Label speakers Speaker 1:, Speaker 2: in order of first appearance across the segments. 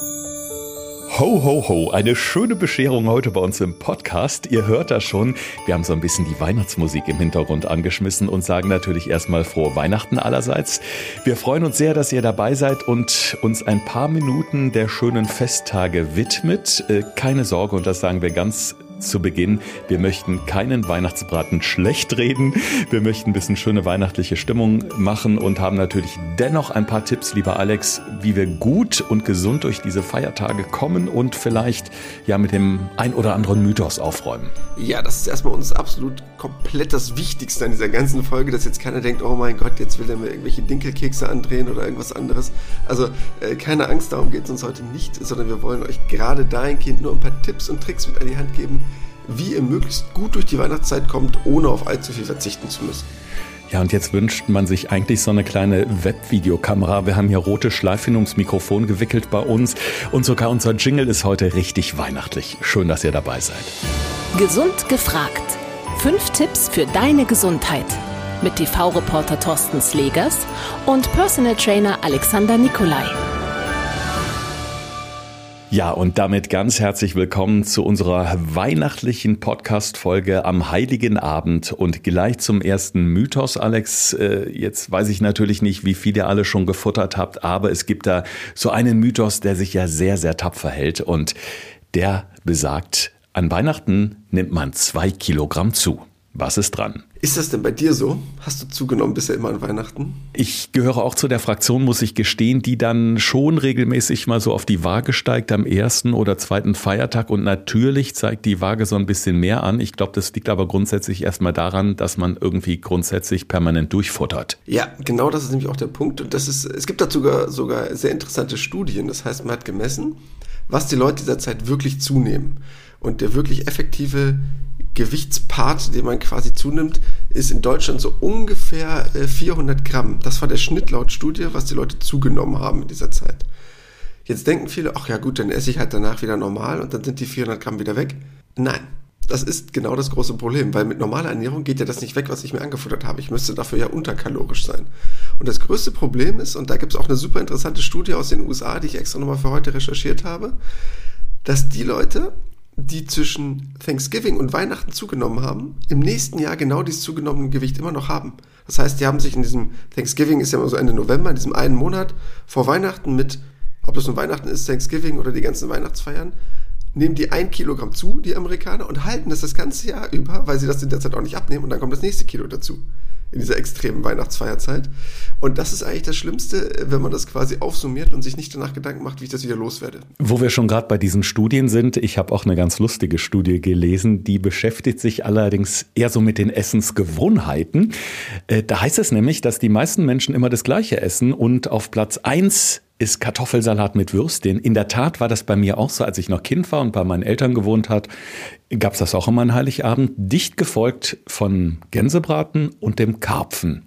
Speaker 1: Ho, ho, ho, eine schöne Bescherung heute bei uns im Podcast. Ihr hört das schon. Wir haben so ein bisschen die Weihnachtsmusik im Hintergrund angeschmissen und sagen natürlich erstmal frohe Weihnachten allerseits. Wir freuen uns sehr, dass ihr dabei seid und uns ein paar Minuten der schönen Festtage widmet. Äh, keine Sorge, und das sagen wir ganz zu Beginn. Wir möchten keinen Weihnachtsbraten schlecht reden. Wir möchten ein bisschen schöne weihnachtliche Stimmung machen und haben natürlich dennoch ein paar Tipps, lieber Alex, wie wir gut und gesund durch diese Feiertage kommen und vielleicht ja mit dem ein oder anderen Mythos aufräumen.
Speaker 2: Ja, das ist erstmal uns absolut komplett das Wichtigste an dieser ganzen Folge, dass jetzt keiner denkt, oh mein Gott, jetzt will er mir irgendwelche Dinkelkekse andrehen oder irgendwas anderes. Also äh, keine Angst, darum geht es uns heute nicht, sondern wir wollen euch gerade dahingehend nur ein paar Tipps und Tricks mit an die Hand geben, wie ihr möglichst gut durch die Weihnachtszeit kommt, ohne auf allzu viel verzichten zu müssen.
Speaker 1: Ja, und jetzt wünscht man sich eigentlich so eine kleine Webvideokamera. Wir haben hier rote Schleifen ums Mikrofon gewickelt bei uns und sogar unser Jingle ist heute richtig weihnachtlich. Schön, dass ihr dabei seid.
Speaker 3: Gesund gefragt. Fünf Tipps für deine Gesundheit. Mit TV-Reporter Thorsten Slegers und Personal Trainer Alexander Nikolai.
Speaker 1: Ja, und damit ganz herzlich willkommen zu unserer weihnachtlichen Podcast-Folge am Heiligen Abend und gleich zum ersten Mythos, Alex. Äh, jetzt weiß ich natürlich nicht, wie viel ihr alle schon gefuttert habt, aber es gibt da so einen Mythos, der sich ja sehr, sehr tapfer hält und der besagt, an Weihnachten nimmt man zwei Kilogramm zu. Was ist dran?
Speaker 2: Ist das denn bei dir so? Hast du zugenommen bisher immer an Weihnachten?
Speaker 1: Ich gehöre auch zu der Fraktion, muss ich gestehen, die dann schon regelmäßig mal so auf die Waage steigt am ersten oder zweiten Feiertag und natürlich zeigt die Waage so ein bisschen mehr an. Ich glaube, das liegt aber grundsätzlich erstmal daran, dass man irgendwie grundsätzlich permanent durchfuttert.
Speaker 2: Ja, genau das ist nämlich auch der Punkt und das ist, es gibt dazu sogar, sogar sehr interessante Studien. Das heißt, man hat gemessen, was die Leute dieser Zeit wirklich zunehmen. Und der wirklich effektive Gewichtspart, den man quasi zunimmt, ist in Deutschland so ungefähr 400 äh, Gramm. Das war der Schnitt laut Studie, was die Leute zugenommen haben in dieser Zeit. Jetzt denken viele, ach ja gut, dann esse ich halt danach wieder normal und dann sind die 400 Gramm wieder weg. Nein, das ist genau das große Problem, weil mit normaler Ernährung geht ja das nicht weg, was ich mir angefuttert habe. Ich müsste dafür ja unterkalorisch sein. Und das größte Problem ist, und da gibt es auch eine super interessante Studie aus den USA, die ich extra nochmal für heute recherchiert habe, dass die Leute, die zwischen Thanksgiving und Weihnachten zugenommen haben, im nächsten Jahr genau dieses zugenommene Gewicht immer noch haben. Das heißt, die haben sich in diesem Thanksgiving ist ja immer so Ende November, in diesem einen Monat vor Weihnachten mit, ob das nun Weihnachten ist, Thanksgiving oder die ganzen Weihnachtsfeiern, nehmen die ein Kilogramm zu, die Amerikaner, und halten das das ganze Jahr über, weil sie das in der Zeit auch nicht abnehmen und dann kommt das nächste Kilo dazu in dieser extremen Weihnachtsfeierzeit. Und das ist eigentlich das Schlimmste, wenn man das quasi aufsummiert und sich nicht danach Gedanken macht, wie ich das wieder loswerde.
Speaker 1: Wo wir schon gerade bei diesen Studien sind, ich habe auch eine ganz lustige Studie gelesen, die beschäftigt sich allerdings eher so mit den Essensgewohnheiten. Äh, da heißt es nämlich, dass die meisten Menschen immer das gleiche essen und auf Platz eins ist Kartoffelsalat mit Würstchen. In der Tat war das bei mir auch so, als ich noch Kind war und bei meinen Eltern gewohnt hat, gab es das auch immer an Heiligabend, dicht gefolgt von Gänsebraten und dem Karpfen.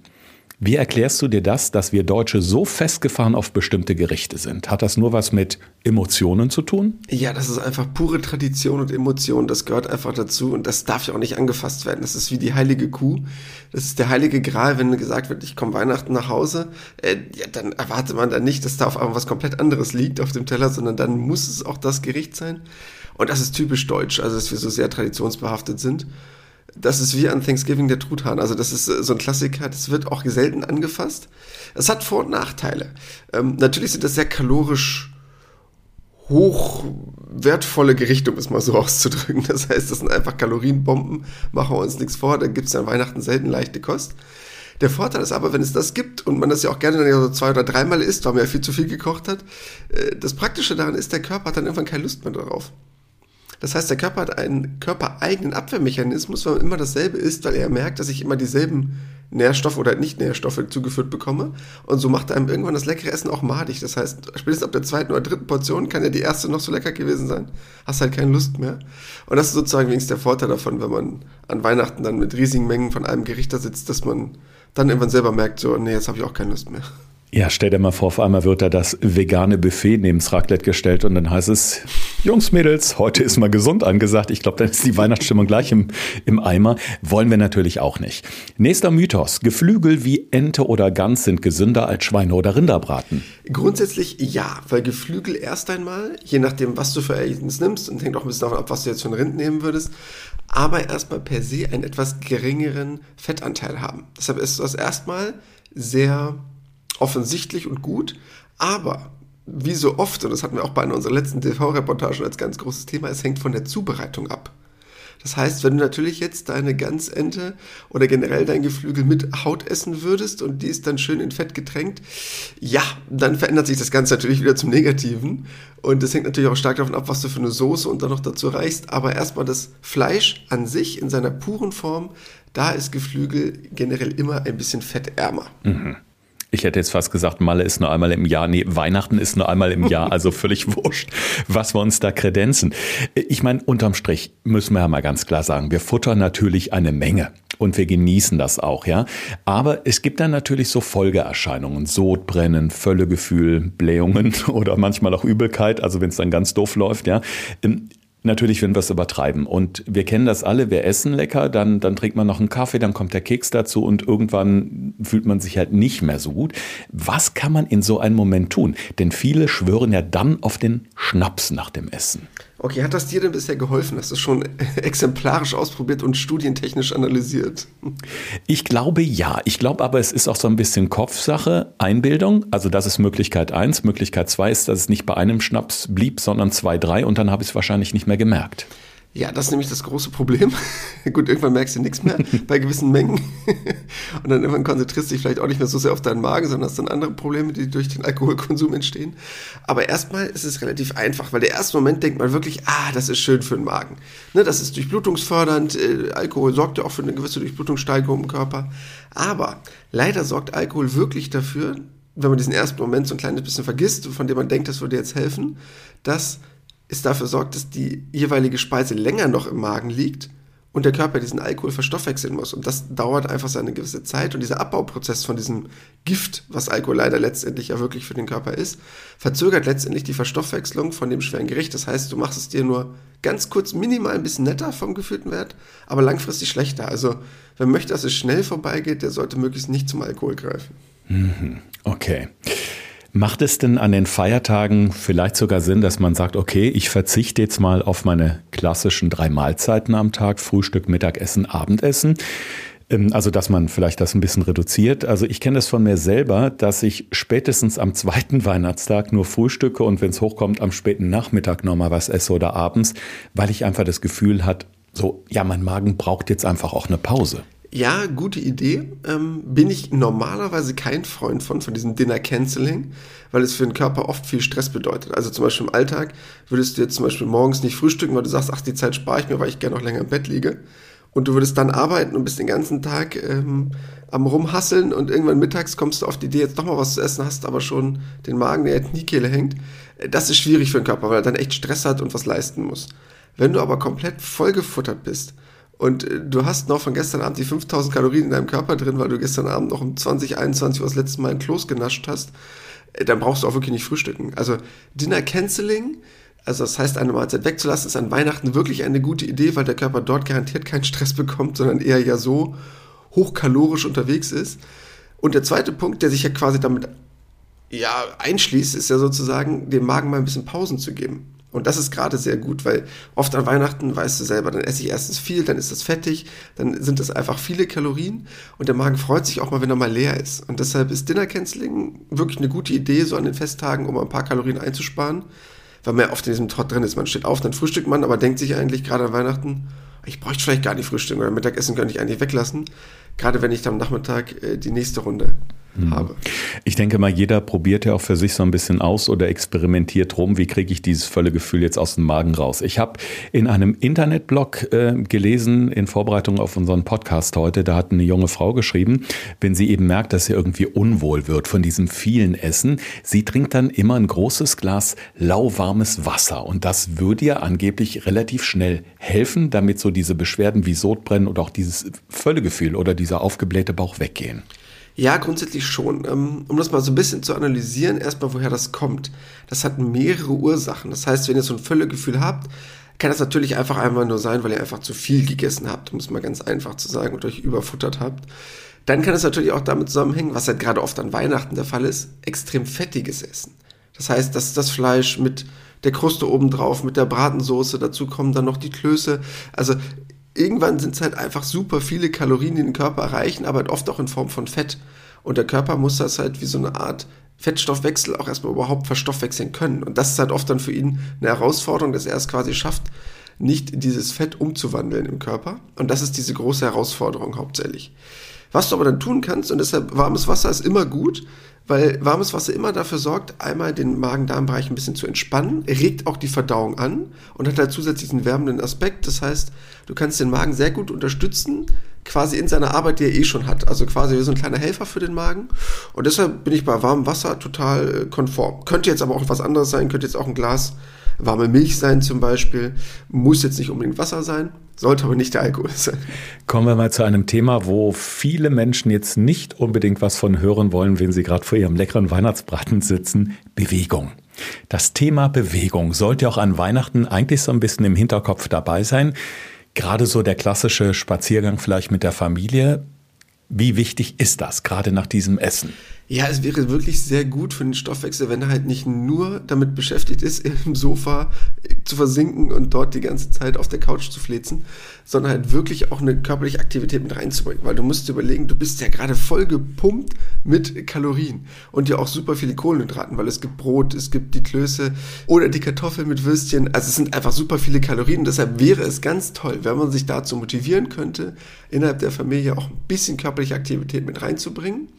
Speaker 1: Wie erklärst du dir das, dass wir Deutsche so festgefahren auf bestimmte Gerichte sind? Hat das nur was mit Emotionen zu tun?
Speaker 2: Ja, das ist einfach pure Tradition und Emotion. Das gehört einfach dazu und das darf ja auch nicht angefasst werden. Das ist wie die heilige Kuh. Das ist der heilige Gral, wenn gesagt wird, ich komme Weihnachten nach Hause, äh, ja, dann erwartet man dann nicht, dass da auf einmal was komplett anderes liegt auf dem Teller, sondern dann muss es auch das Gericht sein. Und das ist typisch deutsch, also dass wir so sehr traditionsbehaftet sind das ist wie an Thanksgiving der Truthahn. Also das ist äh, so ein Klassiker, das wird auch selten angefasst. Es hat Vor- und Nachteile. Ähm, natürlich sind das sehr kalorisch hochwertvolle Gerichte, um es mal so auszudrücken. Das heißt, das sind einfach Kalorienbomben, machen wir uns nichts vor, dann gibt es an Weihnachten selten leichte Kost. Der Vorteil ist aber, wenn es das gibt und man das ja auch gerne dann so zwei oder dreimal isst, weil man ja viel zu viel gekocht hat, äh, das Praktische daran ist, der Körper hat dann irgendwann keine Lust mehr darauf. Das heißt, der Körper hat einen körpereigenen Abwehrmechanismus, weil immer dasselbe isst, weil er merkt, dass ich immer dieselben Nährstoffe oder Nicht-Nährstoffe zugeführt bekomme. Und so macht einem irgendwann das leckere Essen auch madig. Das heißt, spätestens ab der zweiten oder dritten Portion kann ja die erste noch so lecker gewesen sein. Hast halt keine Lust mehr. Und das ist sozusagen wenigstens der Vorteil davon, wenn man an Weihnachten dann mit riesigen Mengen von einem Gericht da sitzt, dass man dann irgendwann selber merkt, so, nee, jetzt habe ich auch keine Lust mehr.
Speaker 1: Ja, stell dir mal vor, auf einmal wird da das vegane Buffet neben das Raclette gestellt und dann heißt es, Jungs, Mädels, heute ist mal gesund angesagt. Ich glaube, dann ist die Weihnachtsstimmung gleich im, im Eimer. Wollen wir natürlich auch nicht. Nächster Mythos. Geflügel wie Ente oder Gans sind gesünder als Schweine- oder Rinderbraten.
Speaker 2: Grundsätzlich ja, weil Geflügel erst einmal, je nachdem, was du für Ergebnis nimmst, und hängt auch ein bisschen davon ab, was du jetzt für ein Rind nehmen würdest, aber erstmal per se einen etwas geringeren Fettanteil haben. Deshalb ist das erstmal sehr offensichtlich und gut, aber wie so oft, und das hatten wir auch bei einer unserer letzten TV-Reportagen als ganz großes Thema, es hängt von der Zubereitung ab. Das heißt, wenn du natürlich jetzt deine Ganzente oder generell dein Geflügel mit Haut essen würdest und die ist dann schön in Fett getränkt, ja, dann verändert sich das Ganze natürlich wieder zum Negativen. Und das hängt natürlich auch stark davon ab, was du für eine Soße und dann noch dazu reichst. Aber erstmal das Fleisch an sich in seiner puren Form, da ist Geflügel generell immer ein bisschen fettärmer.
Speaker 1: Mhm. Ich hätte jetzt fast gesagt, Malle ist nur einmal im Jahr. Nee, Weihnachten ist nur einmal im Jahr, also völlig wurscht, was wir uns da kredenzen. Ich meine, unterm Strich müssen wir ja mal ganz klar sagen, wir futtern natürlich eine Menge und wir genießen das auch, ja. Aber es gibt dann natürlich so Folgeerscheinungen, Sodbrennen, Völlegefühl, Blähungen oder manchmal auch Übelkeit, also wenn es dann ganz doof läuft, ja. Natürlich, wenn wir es übertreiben. Und wir kennen das alle, wir essen lecker, dann, dann trinkt man noch einen Kaffee, dann kommt der Keks dazu und irgendwann fühlt man sich halt nicht mehr so gut. Was kann man in so einem Moment tun? Denn viele schwören ja dann auf den Schnaps nach dem Essen.
Speaker 2: Okay, hat das dir denn bisher geholfen? Hast du schon exemplarisch ausprobiert und studientechnisch analysiert?
Speaker 1: Ich glaube ja. Ich glaube aber, es ist auch so ein bisschen Kopfsache, Einbildung. Also das ist Möglichkeit eins. Möglichkeit zwei ist, dass es nicht bei einem Schnaps blieb, sondern zwei, drei und dann habe ich es wahrscheinlich nicht mehr gemerkt.
Speaker 2: Ja, das ist nämlich das große Problem. Gut, irgendwann merkst du nichts mehr bei gewissen Mengen. Und dann irgendwann konzentrierst du dich vielleicht auch nicht mehr so sehr auf deinen Magen, sondern hast dann andere Probleme, die durch den Alkoholkonsum entstehen. Aber erstmal ist es relativ einfach, weil der erste Moment denkt man wirklich, ah, das ist schön für den Magen. Ne, das ist durchblutungsfördernd. Äh, Alkohol sorgt ja auch für eine gewisse Durchblutungssteigerung im Körper. Aber leider sorgt Alkohol wirklich dafür, wenn man diesen ersten Moment so ein kleines bisschen vergisst, von dem man denkt, das würde jetzt helfen, dass es dafür sorgt, dass die jeweilige Speise länger noch im Magen liegt und der Körper diesen Alkohol verstoffwechseln muss. Und das dauert einfach seine gewisse Zeit. Und dieser Abbauprozess von diesem Gift, was Alkohol leider letztendlich ja wirklich für den Körper ist, verzögert letztendlich die Verstoffwechslung von dem schweren Gericht. Das heißt, du machst es dir nur ganz kurz minimal ein bisschen netter vom gefühlten Wert, aber langfristig schlechter. Also wer möchte, dass es schnell vorbeigeht, der sollte möglichst nicht zum Alkohol greifen.
Speaker 1: Mhm. Okay. Macht es denn an den Feiertagen vielleicht sogar Sinn, dass man sagt, okay, ich verzichte jetzt mal auf meine klassischen drei Mahlzeiten am Tag, Frühstück, Mittagessen, Abendessen? Ähm, also, dass man vielleicht das ein bisschen reduziert. Also, ich kenne das von mir selber, dass ich spätestens am zweiten Weihnachtstag nur frühstücke und wenn es hochkommt, am späten Nachmittag nochmal was esse oder abends, weil ich einfach das Gefühl hat, so, ja, mein Magen braucht jetzt einfach auch eine Pause.
Speaker 2: Ja, gute Idee. Ähm, bin ich normalerweise kein Freund von, von diesem Dinner Canceling, weil es für den Körper oft viel Stress bedeutet. Also zum Beispiel im Alltag würdest du jetzt zum Beispiel morgens nicht frühstücken, weil du sagst, ach, die Zeit spare ich mir, weil ich gerne noch länger im Bett liege. Und du würdest dann arbeiten und bist den ganzen Tag ähm, am Rumhasseln und irgendwann mittags kommst du auf die Idee, jetzt doch mal was zu essen, hast aber schon den Magen, der in die Kehle hängt. Das ist schwierig für den Körper, weil er dann echt Stress hat und was leisten muss. Wenn du aber komplett vollgefuttert bist, und äh, du hast noch von gestern Abend die 5000 Kalorien in deinem Körper drin, weil du gestern Abend noch um 20, 21 Uhr das letzte Mal ein Kloß genascht hast, äh, dann brauchst du auch wirklich nicht frühstücken. Also Dinner Canceling, also das heißt, eine Mahlzeit wegzulassen, ist an Weihnachten wirklich eine gute Idee, weil der Körper dort garantiert keinen Stress bekommt, sondern eher ja so hochkalorisch unterwegs ist. Und der zweite Punkt, der sich ja quasi damit ja, einschließt, ist ja sozusagen, dem Magen mal ein bisschen Pausen zu geben. Und das ist gerade sehr gut, weil oft an Weihnachten weißt du selber, dann esse ich erstens viel, dann ist das fettig, dann sind das einfach viele Kalorien und der Magen freut sich auch mal, wenn er mal leer ist. Und deshalb ist Dinner Canceling wirklich eine gute Idee, so an den Festtagen, um ein paar Kalorien einzusparen, weil man ja oft in diesem Trott drin ist. Man steht auf, dann frühstückt man, aber denkt sich eigentlich gerade an Weihnachten, ich bräuchte vielleicht gar nicht frühstücken oder Mittagessen könnte ich eigentlich weglassen, gerade wenn ich am Nachmittag äh, die nächste Runde mhm. habe.
Speaker 1: Ich denke mal, jeder probiert ja auch für sich so ein bisschen aus oder experimentiert rum, wie kriege ich dieses volle Gefühl jetzt aus dem Magen raus. Ich habe in einem Internetblog äh, gelesen, in Vorbereitung auf unseren Podcast heute, da hat eine junge Frau geschrieben, wenn sie eben merkt, dass sie irgendwie unwohl wird von diesem vielen Essen, sie trinkt dann immer ein großes Glas lauwarmes Wasser und das würde ihr angeblich relativ schnell helfen, damit so diese Beschwerden wie Sodbrennen oder auch dieses Völlegefühl oder dieser aufgeblähte Bauch weggehen.
Speaker 2: Ja, grundsätzlich schon. Ähm, um das mal so ein bisschen zu analysieren, erstmal, woher das kommt. Das hat mehrere Ursachen. Das heißt, wenn ihr so ein Völlegefühl habt, kann das natürlich einfach einmal nur sein, weil ihr einfach zu viel gegessen habt, um es mal ganz einfach zu sagen, und euch überfuttert habt. Dann kann es natürlich auch damit zusammenhängen, was halt gerade oft an Weihnachten der Fall ist, extrem fettiges Essen. Das heißt, dass das Fleisch mit der Kruste obendrauf, mit der Bratensoße, dazu kommen dann noch die Klöße. Also irgendwann sind es halt einfach super viele Kalorien, die den Körper erreichen, aber halt oft auch in Form von Fett. Und der Körper muss das halt wie so eine Art Fettstoffwechsel auch erstmal überhaupt verstoffwechseln können. Und das ist halt oft dann für ihn eine Herausforderung, dass er es quasi schafft, nicht dieses Fett umzuwandeln im Körper. Und das ist diese große Herausforderung hauptsächlich. Was du aber dann tun kannst, und deshalb warmes Wasser ist immer gut, weil warmes Wasser immer dafür sorgt, einmal den Magen-Darm-Bereich ein bisschen zu entspannen, regt auch die Verdauung an und hat halt zusätzlich einen wärmenden Aspekt. Das heißt, du kannst den Magen sehr gut unterstützen, quasi in seiner Arbeit, die er eh schon hat. Also quasi wie so ein kleiner Helfer für den Magen. Und deshalb bin ich bei warmem Wasser total äh, konform. Könnte jetzt aber auch was anderes sein, könnte jetzt auch ein Glas warme Milch sein zum Beispiel. Muss jetzt nicht unbedingt Wasser sein, sollte aber nicht der Alkohol sein.
Speaker 1: Kommen wir mal zu einem Thema, wo viele Menschen jetzt nicht unbedingt was von hören wollen, wenn sie gerade vor ihrem leckeren Weihnachtsbraten sitzen. Bewegung. Das Thema Bewegung sollte auch an Weihnachten eigentlich so ein bisschen im Hinterkopf dabei sein. Gerade so der klassische Spaziergang vielleicht mit der Familie. Wie wichtig ist das, gerade nach diesem Essen?
Speaker 2: Ja, es wäre wirklich sehr gut für den Stoffwechsel, wenn er halt nicht nur damit beschäftigt ist, im Sofa zu versinken und dort die ganze Zeit auf der Couch zu flezen, sondern halt wirklich auch eine körperliche Aktivität mit reinzubringen. Weil du musst dir überlegen, du bist ja gerade voll gepumpt mit Kalorien und ja auch super viele Kohlenhydraten, weil es gibt Brot, es gibt die Klöße oder die Kartoffeln mit Würstchen. Also es sind einfach super viele Kalorien. Deshalb wäre es ganz toll, wenn man sich dazu motivieren könnte, innerhalb der Familie auch ein bisschen körperliche Aktivität mit reinzubringen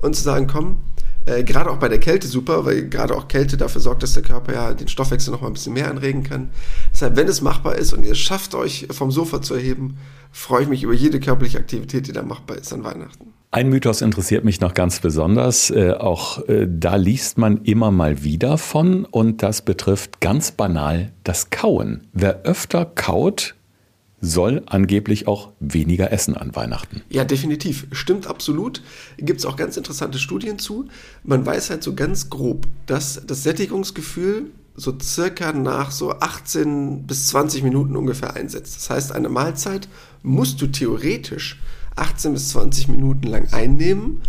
Speaker 2: und zu sagen, komm, äh, gerade auch bei der Kälte super, weil gerade auch Kälte dafür sorgt, dass der Körper ja den Stoffwechsel noch mal ein bisschen mehr anregen kann. Deshalb, wenn es machbar ist und ihr schafft, euch vom Sofa zu erheben, freue ich mich über jede körperliche Aktivität, die da machbar ist an Weihnachten.
Speaker 1: Ein Mythos interessiert mich noch ganz besonders. Äh, auch äh, da liest man immer mal wieder von und das betrifft ganz banal das Kauen. Wer öfter kaut, soll angeblich auch weniger essen an Weihnachten.
Speaker 2: Ja, definitiv. Stimmt absolut. Gibt es auch ganz interessante Studien zu. Man weiß halt so ganz grob, dass das Sättigungsgefühl so circa nach so 18 bis 20 Minuten ungefähr einsetzt. Das heißt, eine Mahlzeit musst du theoretisch 18 bis 20 Minuten lang einnehmen,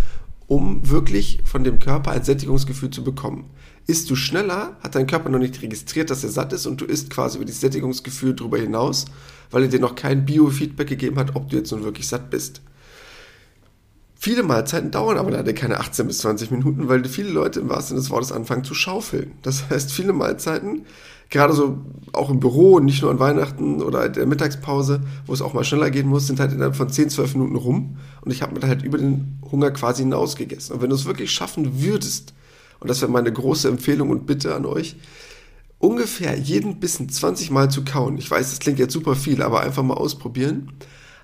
Speaker 2: um wirklich von dem Körper ein Sättigungsgefühl zu bekommen. Isst du schneller, hat dein Körper noch nicht registriert, dass er satt ist und du isst quasi über das Sättigungsgefühl darüber hinaus weil er dir noch kein Biofeedback gegeben hat, ob du jetzt nun wirklich satt bist. Viele Mahlzeiten dauern aber leider keine 18 bis 20 Minuten, weil viele Leute im wahrsten Sinne des Wortes anfangen zu schaufeln. Das heißt, viele Mahlzeiten, gerade so auch im Büro und nicht nur an Weihnachten oder in der Mittagspause, wo es auch mal schneller gehen muss, sind halt innerhalb von 10, 12 Minuten rum und ich habe mir halt über den Hunger quasi hinaus gegessen. Und wenn du es wirklich schaffen würdest, und das wäre meine große Empfehlung und Bitte an euch, ungefähr jeden Bissen 20 Mal zu kauen, ich weiß, das klingt jetzt super viel, aber einfach mal ausprobieren,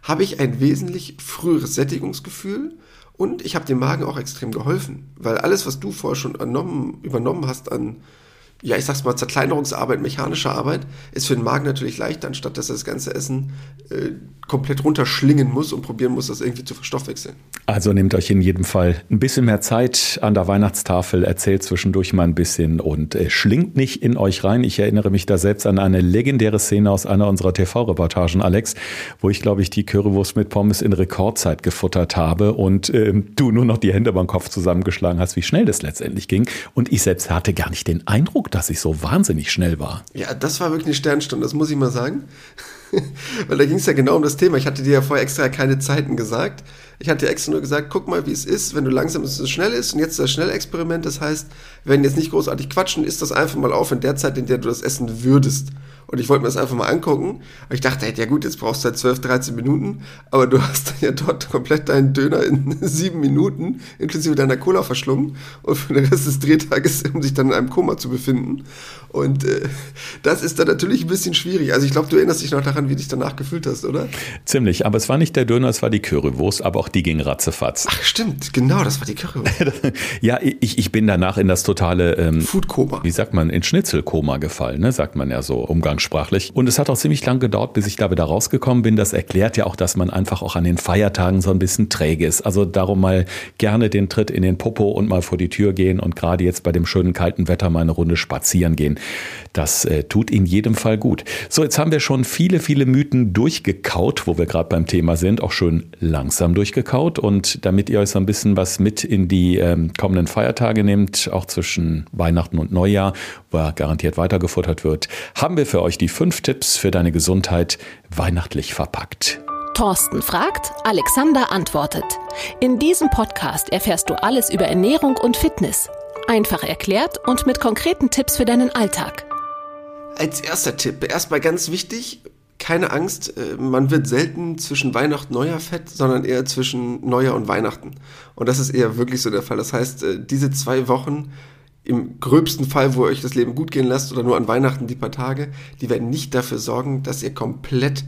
Speaker 2: habe ich ein wesentlich früheres Sättigungsgefühl und ich habe dem Magen auch extrem geholfen, weil alles, was du vorher schon ernommen, übernommen hast an ja, ich sag's mal, Zerkleinerungsarbeit, mechanische Arbeit, ist für den Magen natürlich leichter, anstatt dass er das ganze Essen äh, komplett runterschlingen muss und probieren muss, das irgendwie zu verstoffwechseln.
Speaker 1: Also nehmt euch in jedem Fall ein bisschen mehr Zeit an der Weihnachtstafel, erzählt zwischendurch mal ein bisschen und äh, schlingt nicht in euch rein. Ich erinnere mich da selbst an eine legendäre Szene aus einer unserer TV-Reportagen, Alex, wo ich, glaube ich, die Currywurst mit Pommes in Rekordzeit gefuttert habe und äh, du nur noch die Hände beim Kopf zusammengeschlagen hast, wie schnell das letztendlich ging. Und ich selbst hatte gar nicht den Eindruck, dass ich so wahnsinnig schnell war.
Speaker 2: Ja, das war wirklich eine Sternstunde, das muss ich mal sagen. Weil da ging es ja genau um das Thema. Ich hatte dir ja vorher extra keine Zeiten gesagt. Ich hatte dir extra nur gesagt, guck mal, wie es ist, wenn du langsam ist, es schnell ist. Und jetzt das Schnellexperiment. Das heißt, werden jetzt nicht großartig quatschen, isst das einfach mal auf in der Zeit, in der du das essen würdest. Und ich wollte mir das einfach mal angucken. Und ich dachte, ja gut, jetzt brauchst du halt 12, 13 Minuten. Aber du hast dann ja dort komplett deinen Döner in sieben Minuten, inklusive deiner Cola verschlungen. Und für den Rest des Drehtages, um sich dann in einem Koma zu befinden. Und äh, das ist dann natürlich ein bisschen schwierig. Also ich glaube, du erinnerst dich noch daran, wie du dich danach gefühlt hast, oder?
Speaker 1: Ziemlich. Aber es war nicht der Döner, es war die Currywurst. Aber auch die ging ratzefatz.
Speaker 2: Ach stimmt, genau, das war die Currywurst.
Speaker 1: ja, ich, ich bin danach in das totale...
Speaker 2: Ähm, Foodkoma.
Speaker 1: Wie sagt man? In Schnitzelkoma gefallen, ne? sagt man ja so umgangssprachlich umgangssprachlich. Und es hat auch ziemlich lang gedauert, bis ich da wieder rausgekommen bin. Das erklärt ja auch, dass man einfach auch an den Feiertagen so ein bisschen träge ist. Also darum mal gerne den Tritt in den Popo und mal vor die Tür gehen und gerade jetzt bei dem schönen kalten Wetter mal eine Runde spazieren gehen. Das äh, tut in jedem Fall gut. So, jetzt haben wir schon viele, viele Mythen durchgekaut, wo wir gerade beim Thema sind, auch schön langsam durchgekaut. Und damit ihr euch so ein bisschen was mit in die ähm, kommenden Feiertage nehmt, auch zwischen Weihnachten und Neujahr, wo garantiert weitergefuttert wird, haben wir für euch die fünf Tipps für deine Gesundheit weihnachtlich verpackt.
Speaker 3: Thorsten fragt, Alexander antwortet. In diesem Podcast erfährst du alles über Ernährung und Fitness. Einfach erklärt und mit konkreten Tipps für deinen Alltag.
Speaker 2: Als erster Tipp, erstmal ganz wichtig, keine Angst, äh, man wird selten zwischen Weihnachten und Neujahr fett, sondern eher zwischen Neujahr und Weihnachten. Und das ist eher wirklich so der Fall. Das heißt, äh, diese zwei Wochen im gröbsten Fall, wo ihr euch das Leben gut gehen lasst oder nur an Weihnachten die paar Tage, die werden nicht dafür sorgen, dass ihr komplett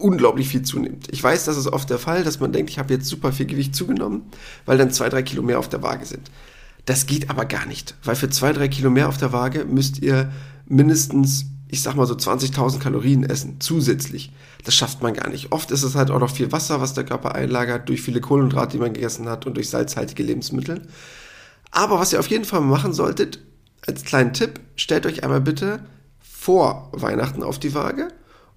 Speaker 2: unglaublich viel zunimmt. Ich weiß, das ist oft der Fall, dass man denkt, ich habe jetzt super viel Gewicht zugenommen, weil dann zwei, drei Kilo mehr auf der Waage sind. Das geht aber gar nicht, weil für zwei, drei Kilo mehr auf der Waage müsst ihr mindestens, ich sag mal so 20.000 Kalorien essen, zusätzlich. Das schafft man gar nicht. Oft ist es halt auch noch viel Wasser, was der Körper einlagert, durch viele Kohlenhydrate, die man gegessen hat und durch salzhaltige Lebensmittel. Aber was ihr auf jeden Fall machen solltet, als kleinen Tipp, stellt euch einmal bitte vor Weihnachten auf die Waage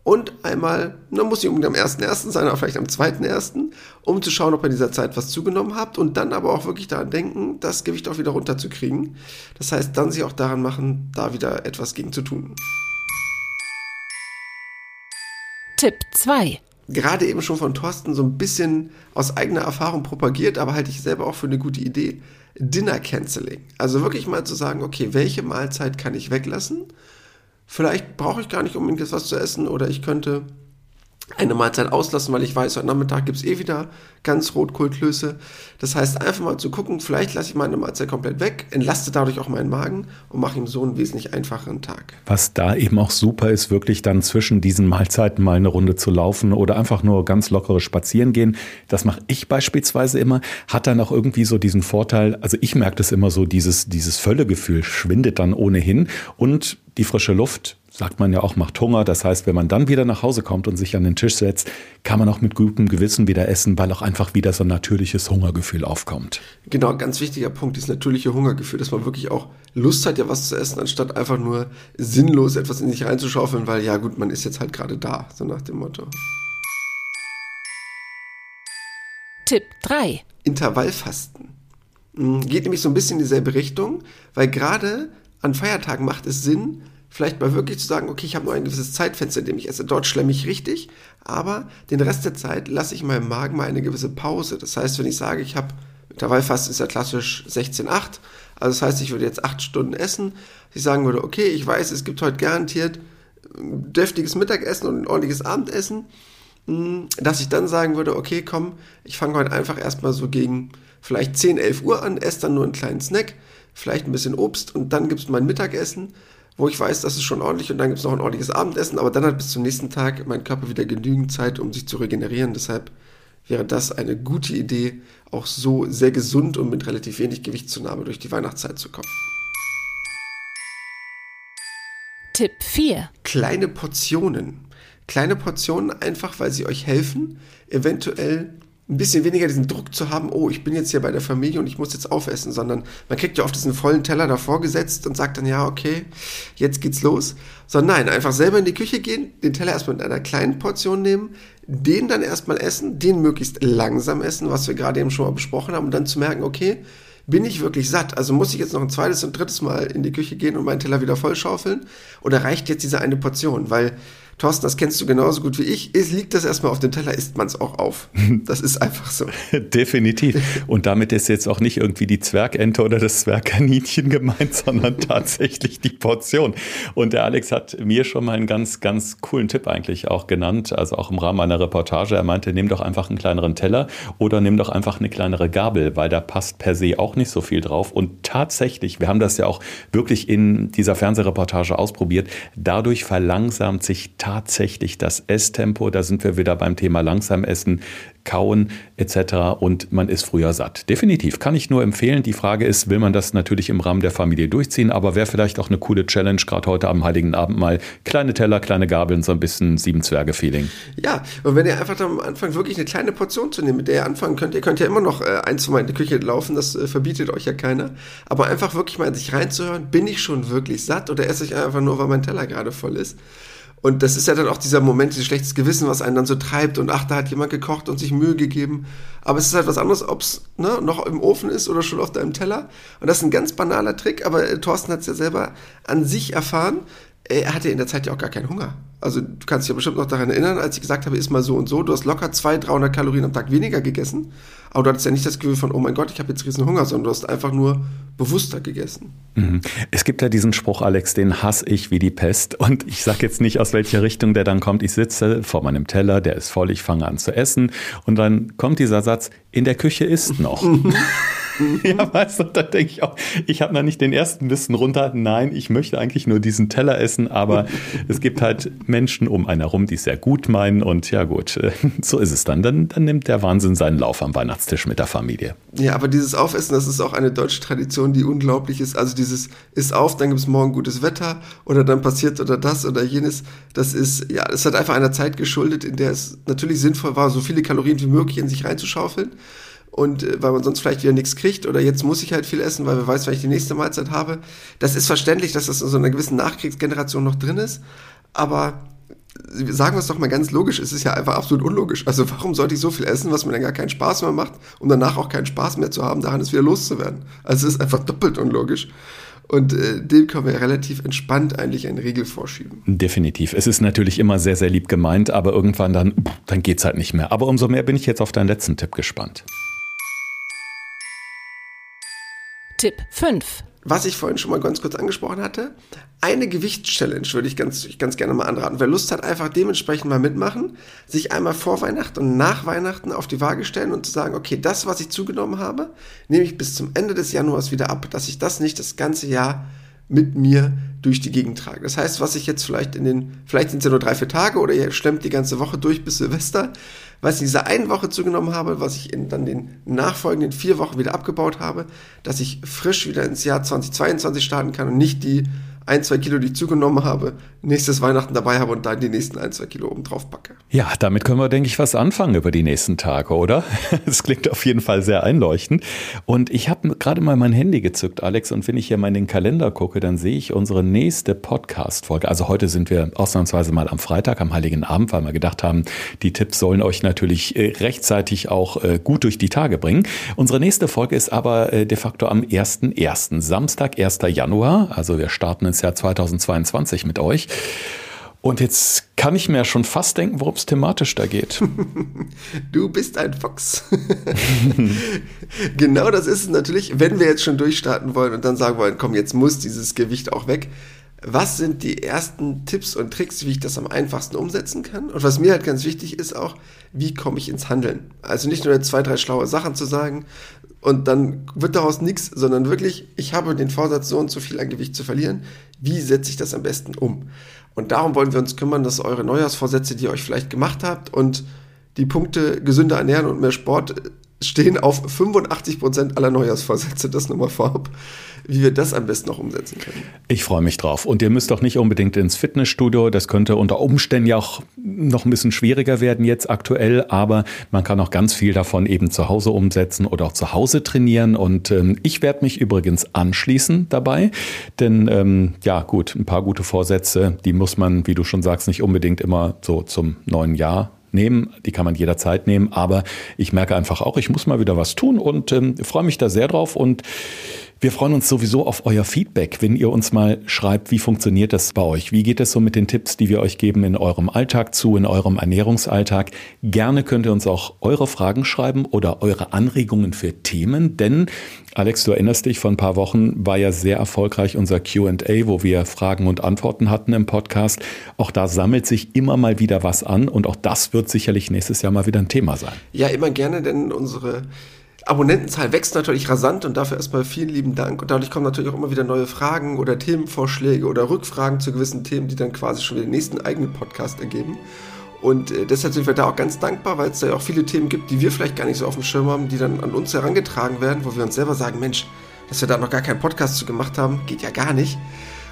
Speaker 2: und einmal, da muss nicht unbedingt am 1.1. sein, aber vielleicht am 2.1., um zu schauen, ob ihr in dieser Zeit was zugenommen habt und dann aber auch wirklich daran denken, das Gewicht auch wieder runterzukriegen. Das heißt, dann sich auch daran machen, da wieder etwas gegen zu tun.
Speaker 3: Tipp 2.
Speaker 2: Gerade eben schon von Thorsten so ein bisschen aus eigener Erfahrung propagiert, aber halte ich selber auch für eine gute Idee. Dinner Canceling. Also wirklich mal zu sagen, okay, welche Mahlzeit kann ich weglassen? Vielleicht brauche ich gar nicht unbedingt was zu essen oder ich könnte eine Mahlzeit auslassen, weil ich weiß, heute Nachmittag gibt es eh wieder ganz Rotkohlklöße. Das heißt, einfach mal zu gucken, vielleicht lasse ich meine Mahlzeit komplett weg, entlaste dadurch auch meinen Magen und mache ihm so einen wesentlich einfacheren Tag.
Speaker 1: Was da eben auch super ist, wirklich dann zwischen diesen Mahlzeiten mal eine Runde zu laufen oder einfach nur ganz lockere spazieren gehen. Das mache ich beispielsweise immer. Hat dann auch irgendwie so diesen Vorteil, also ich merke das immer so, dieses, dieses Völlegefühl schwindet dann ohnehin und die frische Luft sagt man ja auch, macht Hunger. Das heißt, wenn man dann wieder nach Hause kommt und sich an den Tisch setzt, kann man auch mit gutem Gewissen wieder essen, weil auch einfach wieder so ein natürliches Hungergefühl aufkommt.
Speaker 2: Genau, ganz wichtiger Punkt, dieses natürliche Hungergefühl, dass man wirklich auch Lust hat, ja was zu essen, anstatt einfach nur sinnlos etwas in sich reinzuschaufeln, weil ja gut, man ist jetzt halt gerade da, so nach dem Motto.
Speaker 3: Tipp 3.
Speaker 2: Intervallfasten. Hm, geht nämlich so ein bisschen in dieselbe Richtung, weil gerade an Feiertagen macht es Sinn, vielleicht mal wirklich zu sagen, okay, ich habe nur ein gewisses Zeitfenster, in dem ich esse. Dort schlemme ich richtig, aber den Rest der Zeit lasse ich meinem Magen mal eine gewisse Pause. Das heißt, wenn ich sage, ich habe, mittlerweile fast ist ja klassisch 16,8, also das heißt, ich würde jetzt acht Stunden essen, ich sagen würde, okay, ich weiß, es gibt heute garantiert ein deftiges Mittagessen und ein ordentliches Abendessen, hm, dass ich dann sagen würde, okay, komm, ich fange heute einfach erstmal so gegen vielleicht 10, 11 Uhr an, esse dann nur einen kleinen Snack, vielleicht ein bisschen Obst und dann gibt es mein Mittagessen wo ich weiß, das ist schon ordentlich und dann gibt es noch ein ordentliches Abendessen, aber dann hat bis zum nächsten Tag mein Körper wieder genügend Zeit, um sich zu regenerieren. Deshalb wäre das eine gute Idee, auch so sehr gesund und mit relativ wenig Gewichtszunahme durch die Weihnachtszeit zu kommen.
Speaker 3: Tipp 4.
Speaker 2: Kleine Portionen. Kleine Portionen einfach, weil sie euch helfen, eventuell ein bisschen weniger diesen Druck zu haben, oh, ich bin jetzt hier bei der Familie und ich muss jetzt aufessen, sondern man kriegt ja oft diesen vollen Teller davor gesetzt und sagt dann, ja, okay, jetzt geht's los. Sondern nein, einfach selber in die Küche gehen, den Teller erstmal mit einer kleinen Portion nehmen, den dann erstmal essen, den möglichst langsam essen, was wir gerade eben schon mal besprochen haben, und dann zu merken, okay, bin ich wirklich satt? Also muss ich jetzt noch ein zweites und drittes Mal in die Küche gehen und meinen Teller wieder vollschaufeln? Oder reicht jetzt diese eine Portion? Weil Thorsten, das kennst du genauso gut wie ich. Ist, liegt das erstmal auf dem Teller, isst man es auch auf. Das ist einfach so.
Speaker 1: Definitiv. Und damit ist jetzt auch nicht irgendwie die Zwergente oder das Zwergkaninchen gemeint, sondern tatsächlich die Portion. Und der Alex hat mir schon mal einen ganz, ganz coolen Tipp eigentlich auch genannt, also auch im Rahmen einer Reportage. Er meinte, nimm doch einfach einen kleineren Teller oder nimm doch einfach eine kleinere Gabel, weil da passt per se auch nicht so viel drauf. Und tatsächlich, wir haben das ja auch wirklich in dieser Fernsehreportage ausprobiert, dadurch verlangsamt sich tatsächlich das Esstempo. Da sind wir wieder beim Thema langsam essen, kauen etc. Und man ist früher satt. Definitiv, kann ich nur empfehlen. Die Frage ist, will man das natürlich im Rahmen der Familie durchziehen, aber wäre vielleicht auch eine coole Challenge, gerade heute am Heiligen Abend mal kleine Teller, kleine Gabeln, so ein bisschen Sieben-Zwerge-Feeling.
Speaker 2: Ja, und wenn ihr einfach am Anfang wirklich eine kleine Portion zu nehmen, mit der ihr anfangen könnt, ihr könnt ja immer noch äh, ein, zwei Mal in die Küche laufen, das äh, verbietet euch ja keiner, aber einfach wirklich mal in sich reinzuhören, bin ich schon wirklich satt oder esse ich einfach nur, weil mein Teller gerade voll ist? Und das ist ja dann auch dieser Moment, dieses schlechtes Gewissen, was einen dann so treibt und ach, da hat jemand gekocht und sich Mühe gegeben. Aber es ist halt was anderes, ob es ne, noch im Ofen ist oder schon auf deinem Teller. Und das ist ein ganz banaler Trick, aber äh, Thorsten hat es ja selber an sich erfahren. Er hatte in der Zeit ja auch gar keinen Hunger. Also du kannst dich ja bestimmt noch daran erinnern, als ich gesagt habe, isst mal so und so, du hast locker 200, 300 Kalorien am Tag weniger gegessen, aber du hattest ja nicht das Gefühl von, oh mein Gott, ich habe jetzt riesen Hunger, sondern du hast einfach nur bewusster gegessen.
Speaker 1: Mhm. Es gibt ja diesen Spruch, Alex, den hasse ich wie die Pest und ich sage jetzt nicht, aus welcher Richtung der dann kommt. Ich sitze vor meinem Teller, der ist voll, ich fange an zu essen und dann kommt dieser Satz, in der Küche ist noch. ja, weißt du, da denke ich auch, ich habe noch nicht den ersten Bissen runter. Nein, ich möchte eigentlich nur diesen Teller essen, aber es gibt halt Menschen um einen herum, die es sehr gut meinen und ja gut, so ist es dann. dann. Dann nimmt der Wahnsinn seinen Lauf am Weihnachtstisch mit der Familie.
Speaker 2: Ja, aber dieses Aufessen, das ist auch eine deutsche Tradition, die unglaublich ist. Also dieses ist auf, dann gibt es morgen gutes Wetter oder dann passiert oder das oder jenes. Das ist, ja, es hat einfach einer Zeit geschuldet, in der es natürlich sinnvoll war, so viele Kalorien wie möglich in sich reinzuschaufeln und äh, weil man sonst vielleicht wieder nichts kriegt oder jetzt muss ich halt viel essen, weil wer weiß, wann ich die nächste Mahlzeit habe. Das ist verständlich, dass das in so einer gewissen Nachkriegsgeneration noch drin ist, aber sagen wir es doch mal ganz logisch, es ist ja einfach absolut unlogisch. Also warum sollte ich so viel essen, was mir dann gar keinen Spaß mehr macht, um danach auch keinen Spaß mehr zu haben, daran es wieder loszuwerden? Also es ist einfach doppelt unlogisch. Und äh, dem können wir relativ entspannt eigentlich einen Regel vorschieben.
Speaker 1: Definitiv. Es ist natürlich immer sehr, sehr lieb gemeint, aber irgendwann dann, dann geht's halt nicht mehr. Aber umso mehr bin ich jetzt auf deinen letzten Tipp gespannt.
Speaker 3: Tipp 5.
Speaker 2: Was ich vorhin schon mal ganz kurz angesprochen hatte, eine Gewichtschallenge würde ich ganz, ganz gerne mal anraten. Wer Lust hat, einfach dementsprechend mal mitmachen, sich einmal vor Weihnachten und nach Weihnachten auf die Waage stellen und zu sagen, okay, das, was ich zugenommen habe, nehme ich bis zum Ende des Januars wieder ab, dass ich das nicht das ganze Jahr mit mir durch die Gegend trage. Das heißt, was ich jetzt vielleicht in den, vielleicht sind es ja nur drei, vier Tage oder ihr schlemmt die ganze Woche durch bis Silvester, was ich in dieser einen Woche zugenommen habe, was ich in dann den nachfolgenden vier Wochen wieder abgebaut habe, dass ich frisch wieder ins Jahr 2022 starten kann und nicht die ein, zwei Kilo, die ich zugenommen habe, nächstes Weihnachten dabei habe und dann die nächsten ein, zwei Kilo oben drauf packe.
Speaker 1: Ja, damit können wir, denke ich, was anfangen über die nächsten Tage, oder? Es klingt auf jeden Fall sehr einleuchtend. Und ich habe gerade mal mein Handy gezückt, Alex, und wenn ich hier mal in den Kalender gucke, dann sehe ich unsere nächste Podcast-Folge. Also heute sind wir ausnahmsweise mal am Freitag, am Heiligen Abend, weil wir gedacht haben, die Tipps sollen euch natürlich äh, rechtzeitig auch äh, gut durch die Tage bringen. Unsere nächste Folge ist aber äh, de facto am 1.1., Samstag, 1. Januar. Also wir starten ins Jahr 2022 mit euch. Und jetzt kann ich mir schon fast denken, worum es thematisch da geht.
Speaker 2: Du bist ein Fox. genau das ist es natürlich, wenn wir jetzt schon durchstarten wollen und dann sagen wollen, komm, jetzt muss dieses Gewicht auch weg. Was sind die ersten Tipps und Tricks, wie ich das am einfachsten umsetzen kann? Und was mir halt ganz wichtig ist auch, wie komme ich ins Handeln? Also nicht nur zwei, drei schlaue Sachen zu sagen, und dann wird daraus nichts, sondern wirklich, ich habe den Vorsatz, so und so viel an Gewicht zu verlieren. Wie setze ich das am besten um? Und darum wollen wir uns kümmern, dass eure Neujahrsvorsätze, die ihr euch vielleicht gemacht habt und die Punkte gesünder ernähren und mehr Sport stehen auf 85% aller Neujahrsvorsätze, das nur vorab wie wir das am besten noch umsetzen können.
Speaker 1: Ich freue mich drauf. Und ihr müsst doch nicht unbedingt ins Fitnessstudio. Das könnte unter Umständen ja auch noch ein bisschen schwieriger werden jetzt aktuell, aber man kann auch ganz viel davon eben zu Hause umsetzen oder auch zu Hause trainieren. Und ähm, ich werde mich übrigens anschließen dabei, denn ähm, ja gut, ein paar gute Vorsätze, die muss man, wie du schon sagst, nicht unbedingt immer so zum neuen Jahr nehmen. Die kann man jederzeit nehmen. Aber ich merke einfach auch, ich muss mal wieder was tun und ähm, freue mich da sehr drauf. Und wir freuen uns sowieso auf euer Feedback, wenn ihr uns mal schreibt, wie funktioniert das bei euch? Wie geht es so mit den Tipps, die wir euch geben in eurem Alltag zu, in eurem Ernährungsalltag? Gerne könnt ihr uns auch eure Fragen schreiben oder eure Anregungen für Themen, denn Alex, du erinnerst dich, vor ein paar Wochen war ja sehr erfolgreich unser QA, wo wir Fragen und Antworten hatten im Podcast. Auch da sammelt sich immer mal wieder was an und auch das wird sicherlich nächstes Jahr mal wieder ein Thema sein.
Speaker 2: Ja, immer gerne, denn unsere Abonnentenzahl wächst natürlich rasant und dafür erstmal vielen lieben Dank. Und dadurch kommen natürlich auch immer wieder neue Fragen oder Themenvorschläge oder Rückfragen zu gewissen Themen, die dann quasi schon den nächsten eigenen Podcast ergeben. Und äh, deshalb sind wir da auch ganz dankbar, weil es da ja auch viele Themen gibt, die wir vielleicht gar nicht so auf dem Schirm haben, die dann an uns herangetragen werden, wo wir uns selber sagen, Mensch, dass wir da noch gar keinen Podcast zu gemacht haben, geht ja gar nicht.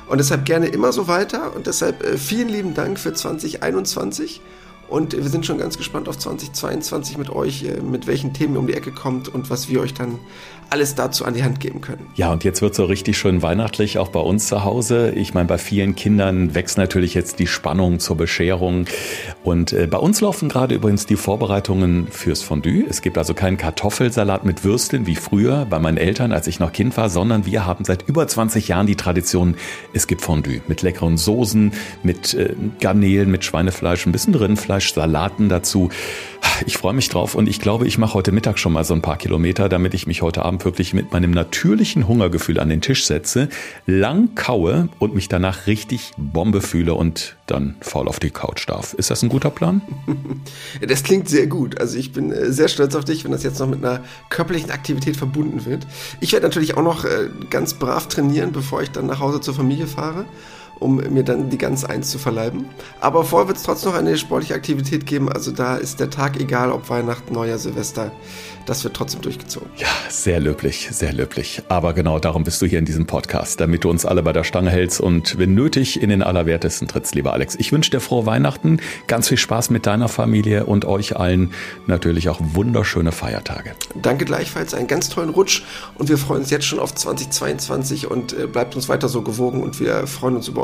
Speaker 2: Und deshalb gerne immer so weiter und deshalb äh, vielen lieben Dank für 2021 und wir sind schon ganz gespannt auf 2022 mit euch, äh, mit welchen Themen um die Ecke kommt und was wir euch dann alles dazu an die Hand geben können.
Speaker 1: Ja, und jetzt wird so richtig schön weihnachtlich, auch bei uns zu Hause. Ich meine, bei vielen Kindern wächst natürlich jetzt die Spannung zur Bescherung. Und äh, bei uns laufen gerade übrigens die Vorbereitungen fürs Fondue. Es gibt also keinen Kartoffelsalat mit Würsteln wie früher bei meinen Eltern, als ich noch Kind war, sondern wir haben seit über 20 Jahren die Tradition, es gibt Fondue mit leckeren Soßen, mit äh, Garnelen, mit Schweinefleisch, ein bisschen Rindfleisch Fleisch, Salaten dazu. Ich freue mich drauf und ich glaube, ich mache heute Mittag schon mal so ein paar Kilometer, damit ich mich heute Abend wirklich mit meinem natürlichen Hungergefühl an den Tisch setze, lang kaue und mich danach richtig Bombe fühle und dann faul auf die Couch darf. Ist das ein guter Plan?
Speaker 2: Das klingt sehr gut. Also ich bin äh, sehr stolz auf dich, wenn das jetzt noch mit einer körperlichen Aktivität verbunden wird. Ich werde natürlich auch noch äh, ganz brav trainieren, bevor ich dann nach Hause zur Familie fahre um mir dann die Gans eins zu verleiben. Aber vorher wird es trotzdem noch eine sportliche Aktivität geben. Also da ist der Tag egal, ob Weihnachten, Neujahr, Silvester das wird trotzdem durchgezogen.
Speaker 1: Ja, sehr löblich, sehr löblich. Aber genau darum bist du hier in diesem Podcast, damit du uns alle bei der Stange hältst und wenn nötig in den Allerwertesten trittst, lieber Alex. Ich wünsche dir frohe Weihnachten, ganz viel Spaß mit deiner Familie und euch allen natürlich auch wunderschöne Feiertage.
Speaker 2: Danke gleichfalls, einen ganz tollen Rutsch und wir freuen uns jetzt schon auf 2022 und äh, bleibt uns weiter so gewogen und wir freuen uns über